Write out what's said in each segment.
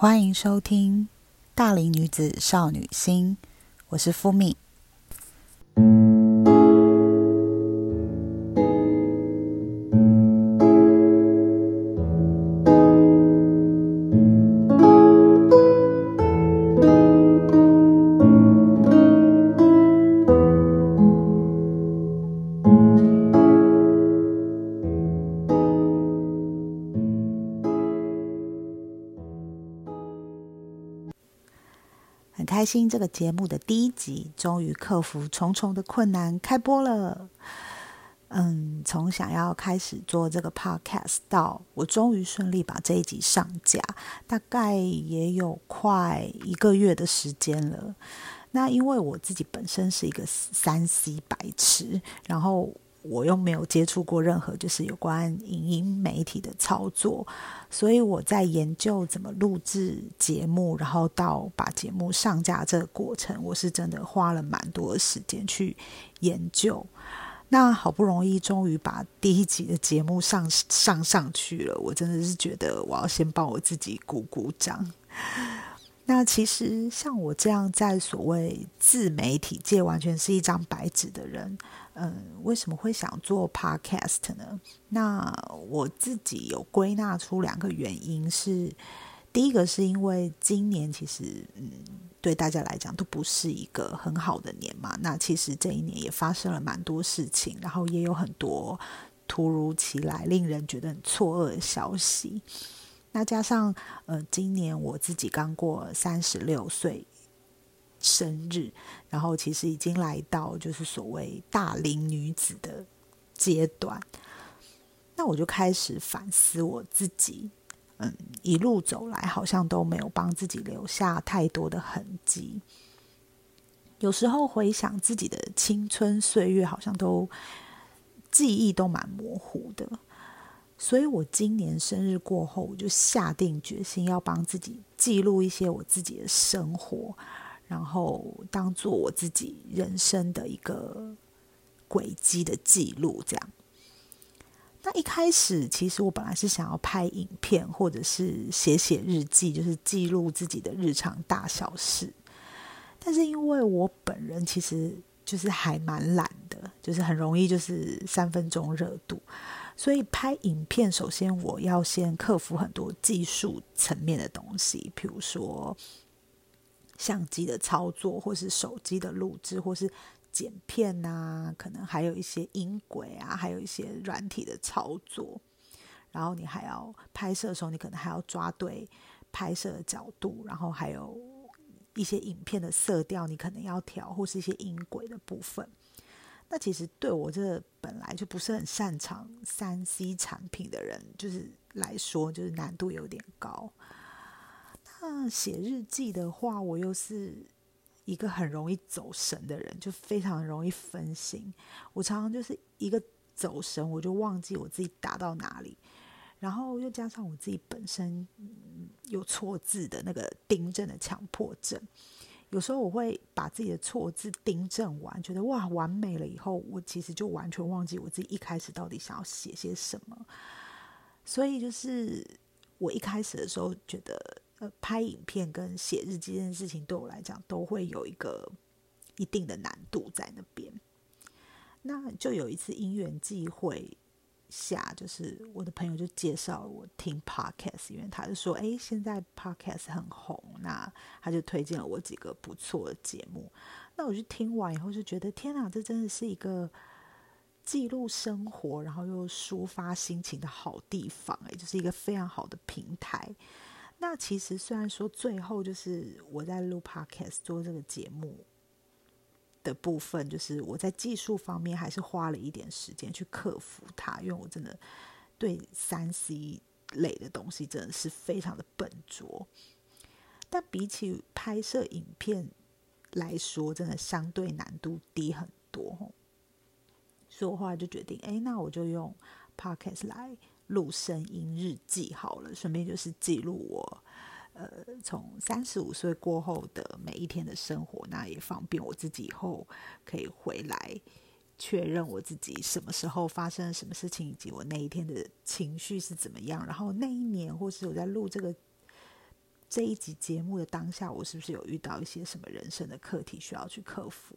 欢迎收听《大龄女子少女心》，我是敷米。开心，这个节目的第一集终于克服重重的困难开播了。嗯，从想要开始做这个 podcast 到我终于顺利把这一集上架，大概也有快一个月的时间了。那因为我自己本身是一个三 C 白痴，然后我又没有接触过任何就是有关影音媒体的操作，所以我在研究怎么录制节目，然后到把节目上架这个过程，我是真的花了蛮多的时间去研究。那好不容易终于把第一集的节目上上上去了，我真的是觉得我要先帮我自己鼓鼓掌。那其实像我这样在所谓自媒体界完全是一张白纸的人，嗯，为什么会想做 podcast 呢？那我自己有归纳出两个原因，是第一个是因为今年其实嗯。对大家来讲都不是一个很好的年嘛。那其实这一年也发生了蛮多事情，然后也有很多突如其来、令人觉得很错愕的消息。那加上呃，今年我自己刚过三十六岁生日，然后其实已经来到就是所谓大龄女子的阶段，那我就开始反思我自己。嗯，一路走来好像都没有帮自己留下太多的痕迹。有时候回想自己的青春岁月，好像都记忆都蛮模糊的。所以我今年生日过后，我就下定决心要帮自己记录一些我自己的生活，然后当做我自己人生的一个轨迹的记录，这样。那一开始，其实我本来是想要拍影片，或者是写写日记，就是记录自己的日常大小事。但是因为我本人其实就是还蛮懒的，就是很容易就是三分钟热度，所以拍影片，首先我要先克服很多技术层面的东西，比如说相机的操作，或是手机的录制，或是。剪片啊，可能还有一些音轨啊，还有一些软体的操作，然后你还要拍摄的时候，你可能还要抓对拍摄的角度，然后还有一些影片的色调，你可能要调，或是一些音轨的部分。那其实对我这本来就不是很擅长三 C 产品的人，就是来说，就是难度有点高。那写日记的话，我又是。一个很容易走神的人，就非常容易分心。我常常就是一个走神，我就忘记我自己打到哪里。然后又加上我自己本身有错字的那个订正的强迫症，有时候我会把自己的错字订正完，觉得哇完美了以后，我其实就完全忘记我自己一开始到底想要写些什么。所以就是我一开始的时候觉得。呃，拍影片跟写日记这件事情对我来讲都会有一个一定的难度在那边。那就有一次因缘际会下，就是我的朋友就介绍我听 podcast，因为他就说，哎，现在 podcast 很红，那他就推荐了我几个不错的节目。那我就听完以后就觉得，天哪，这真的是一个记录生活，然后又抒发心情的好地方，哎，就是一个非常好的平台。那其实虽然说最后就是我在录 podcast 做这个节目的部分，就是我在技术方面还是花了一点时间去克服它，因为我真的对三 C 类的东西真的是非常的笨拙。但比起拍摄影片来说，真的相对难度低很多。所以我后来就决定，哎，那我就用 podcast 来。录声音日记好了，顺便就是记录我，呃，从三十五岁过后的每一天的生活，那也方便我自己以后可以回来确认我自己什么时候发生了什么事情，以及我那一天的情绪是怎么样。然后那一年，或是我在录这个这一集节目的当下，我是不是有遇到一些什么人生的课题需要去克服？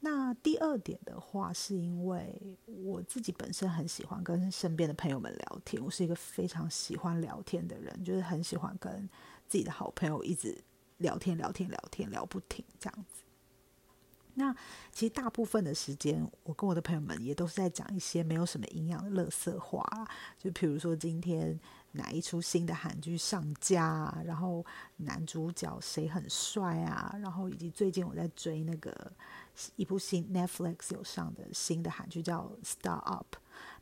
那第二点的话，是因为我自己本身很喜欢跟身边的朋友们聊天，我是一个非常喜欢聊天的人，就是很喜欢跟自己的好朋友一直聊天、聊天、聊天，聊不停这样子。那其实大部分的时间，我跟我的朋友们也都是在讲一些没有什么营养的乐色话，就比如说今天哪一出新的韩剧上架，然后男主角谁很帅啊，然后以及最近我在追那个一部新 Netflix 有上的新的韩剧叫《Star Up》，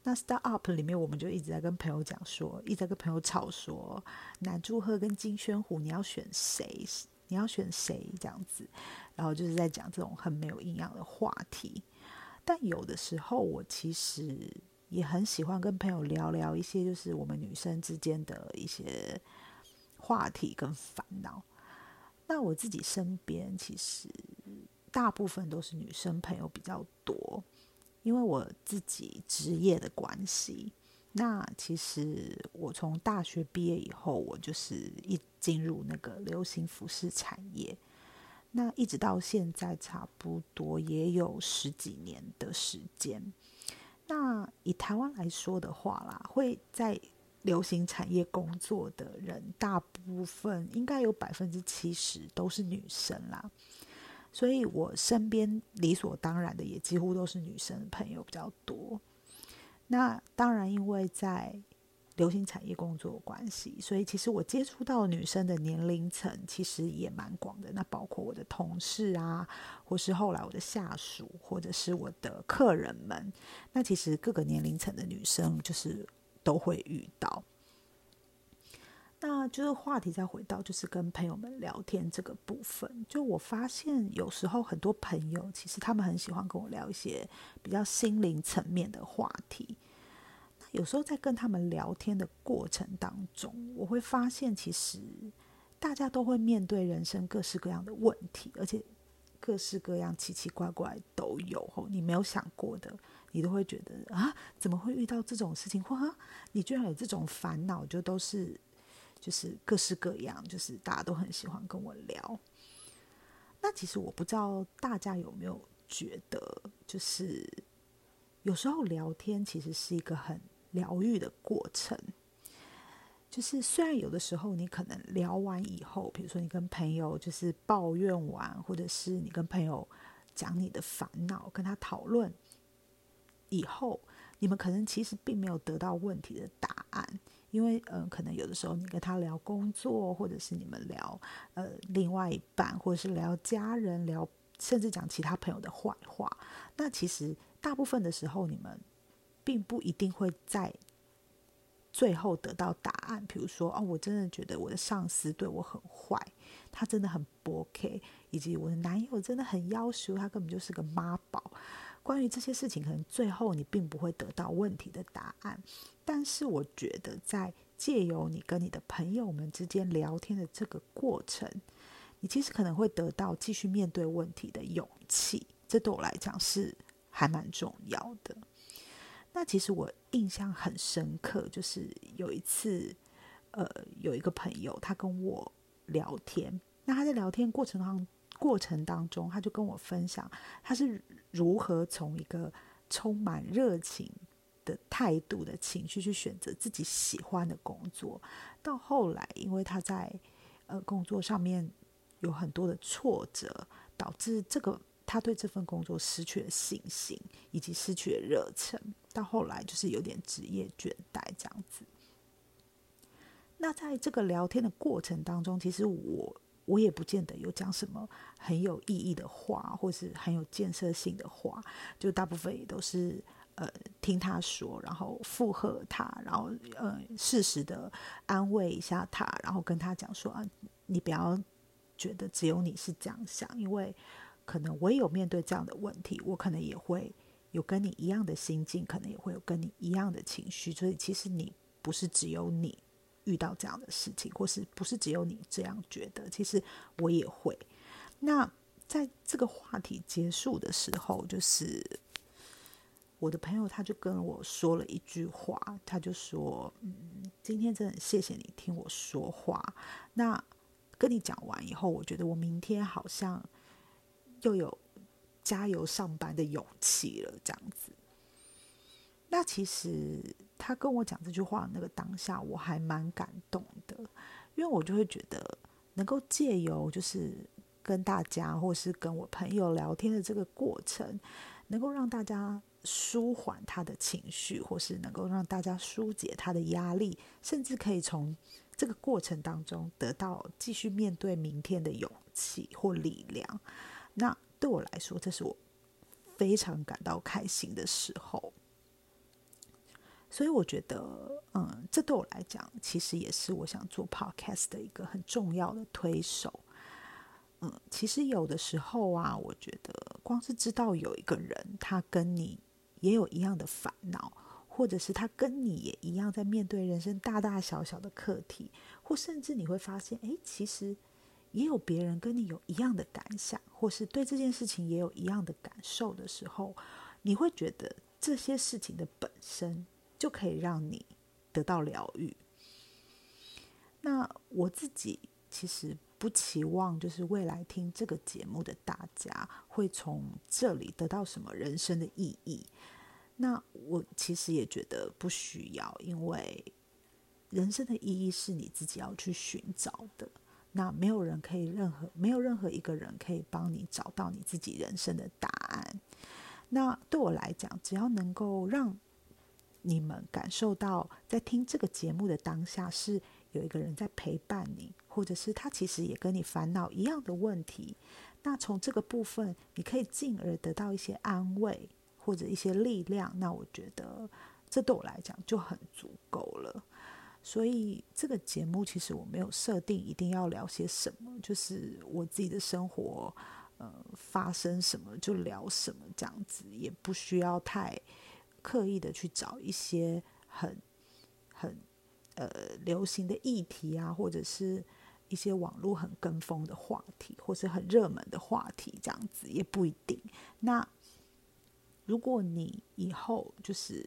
那《Star Up》里面我们就一直在跟朋友讲说，一直在跟朋友吵说，男祝贺跟金宣虎你要选谁？你要选谁这样子，然后就是在讲这种很没有营养的话题。但有的时候，我其实也很喜欢跟朋友聊聊一些，就是我们女生之间的一些话题跟烦恼。那我自己身边其实大部分都是女生朋友比较多，因为我自己职业的关系。那其实我从大学毕业以后，我就是一进入那个流行服饰产业，那一直到现在差不多也有十几年的时间。那以台湾来说的话啦，会在流行产业工作的人，大部分应该有百分之七十都是女生啦，所以我身边理所当然的也几乎都是女生朋友比较多。那当然，因为在流行产业工作关系，所以其实我接触到女生的年龄层其实也蛮广的。那包括我的同事啊，或是后来我的下属，或者是我的客人们。那其实各个年龄层的女生就是都会遇到。那就是话题再回到，就是跟朋友们聊天这个部分。就我发现，有时候很多朋友其实他们很喜欢跟我聊一些比较心灵层面的话题。有时候在跟他们聊天的过程当中，我会发现，其实大家都会面对人生各式各样的问题，而且各式各样奇奇怪怪都有。吼，你没有想过的，你都会觉得啊，怎么会遇到这种事情？或啊，你居然有这种烦恼，就都是。就是各式各样，就是大家都很喜欢跟我聊。那其实我不知道大家有没有觉得，就是有时候聊天其实是一个很疗愈的过程。就是虽然有的时候你可能聊完以后，比如说你跟朋友就是抱怨完，或者是你跟朋友讲你的烦恼，跟他讨论以后，你们可能其实并没有得到问题的答案。因为，嗯，可能有的时候你跟他聊工作，或者是你们聊，呃，另外一半，或者是聊家人，聊甚至讲其他朋友的坏话。那其实大部分的时候，你们并不一定会在最后得到答案。比如说，哦，我真的觉得我的上司对我很坏，他真的很不 OK，以及我的男友真的很要求，他根本就是个妈宝。关于这些事情，可能最后你并不会得到问题的答案，但是我觉得在借由你跟你的朋友们之间聊天的这个过程，你其实可能会得到继续面对问题的勇气，这对我来讲是还蛮重要的。那其实我印象很深刻，就是有一次，呃，有一个朋友他跟我聊天，那他在聊天过程当。过程当中，他就跟我分享他是如何从一个充满热情的态度的情绪去选择自己喜欢的工作，到后来，因为他在呃工作上面有很多的挫折，导致这个他对这份工作失去了信心，以及失去了热忱，到后来就是有点职业倦怠这样子。那在这个聊天的过程当中，其实我。我也不见得有讲什么很有意义的话，或是很有建设性的话，就大部分也都是呃听他说，然后附和他，然后呃适时的安慰一下他，然后跟他讲说啊，你不要觉得只有你是这样想，因为可能我也有面对这样的问题，我可能也会有跟你一样的心境，可能也会有跟你一样的情绪，所以其实你不是只有你。遇到这样的事情，或是不是只有你这样觉得？其实我也会。那在这个话题结束的时候，就是我的朋友他就跟我说了一句话，他就说：“嗯，今天真的很谢谢你听我说话。那跟你讲完以后，我觉得我明天好像又有加油上班的勇气了。”这样子。那其实他跟我讲这句话那个当下，我还蛮感动的，因为我就会觉得能够借由就是跟大家或是跟我朋友聊天的这个过程，能够让大家。舒缓他的情绪，或是能够让大家疏解他的压力，甚至可以从这个过程当中得到继续面对明天的勇气或力量。那对我来说，这是我非常感到开心的时候。所以我觉得，嗯，这对我来讲，其实也是我想做 podcast 的一个很重要的推手。嗯，其实有的时候啊，我觉得光是知道有一个人，他跟你。也有一样的烦恼，或者是他跟你也一样在面对人生大大小小的课题，或甚至你会发现，哎，其实也有别人跟你有一样的感想，或是对这件事情也有一样的感受的时候，你会觉得这些事情的本身就可以让你得到疗愈。那我自己其实不期望，就是未来听这个节目的大家会从这里得到什么人生的意义。那我其实也觉得不需要，因为人生的意义是你自己要去寻找的。那没有人可以任何没有任何一个人可以帮你找到你自己人生的答案。那对我来讲，只要能够让你们感受到，在听这个节目的当下是有一个人在陪伴你，或者是他其实也跟你烦恼一样的问题，那从这个部分你可以进而得到一些安慰。或者一些力量，那我觉得这对我来讲就很足够了。所以这个节目其实我没有设定一定要聊些什么，就是我自己的生活，呃，发生什么就聊什么这样子，也不需要太刻意的去找一些很很呃流行的议题啊，或者是一些网络很跟风的话题，或是很热门的话题这样子，也不一定。那如果你以后就是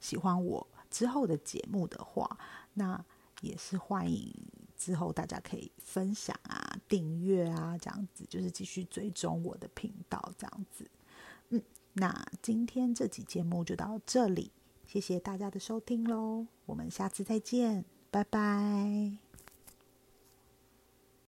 喜欢我之后的节目的话，那也是欢迎之后大家可以分享啊、订阅啊，这样子就是继续追踪我的频道这样子。嗯，那今天这集节目就到这里，谢谢大家的收听喽，我们下次再见，拜拜。